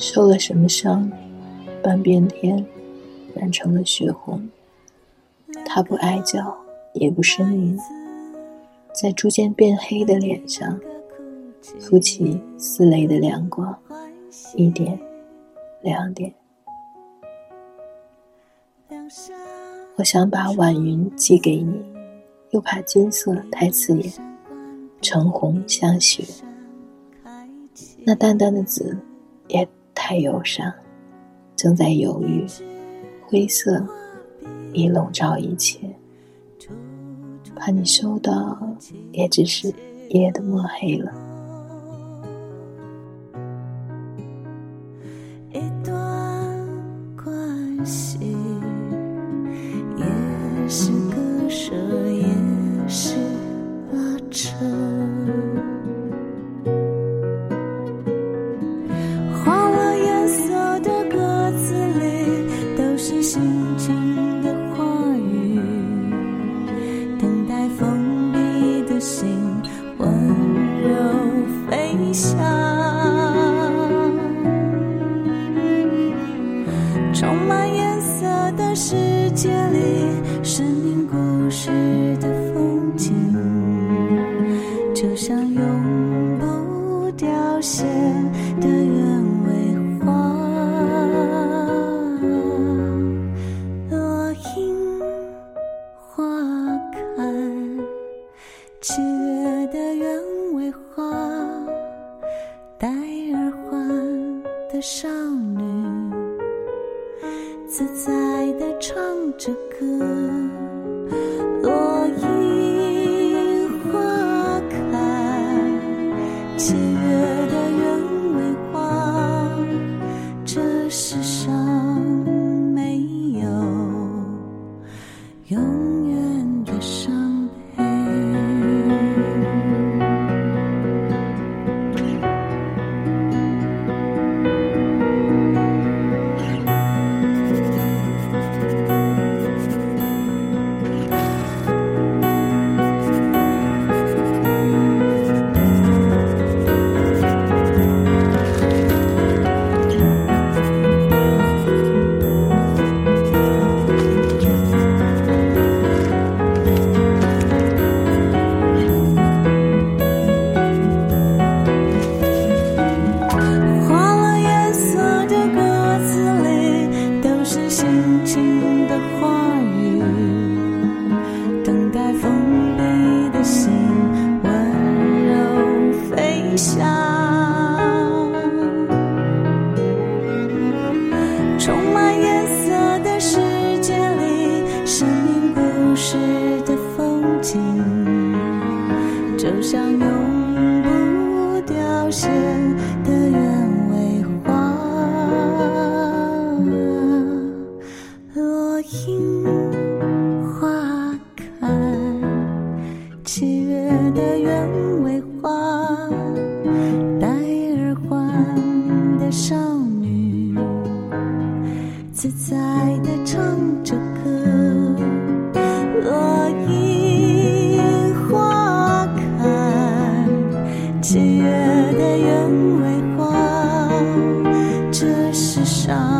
受了什么伤，半边天染成了血红。他不哀叫，也不呻吟，在逐渐变黑的脸上，浮起似泪的亮光，一点，两点。我想把晚云寄给你，又怕金色太刺眼，橙红像血。那淡淡的紫也太忧伤，正在犹豫，灰色已笼罩一切，怕你收到，也只是夜的墨黑了。一段关系，也是割舍，也是拉扯。充满颜色的世界里，生命故事的风景，就像永不凋谢的原味花。落樱花开，七月的鸢尾花，戴耳环的少女。自在地唱着歌，落樱花开，就像永不凋谢的鸢尾花落樱花开七月的鸢尾花戴耳环的少女自在的唱着歌 장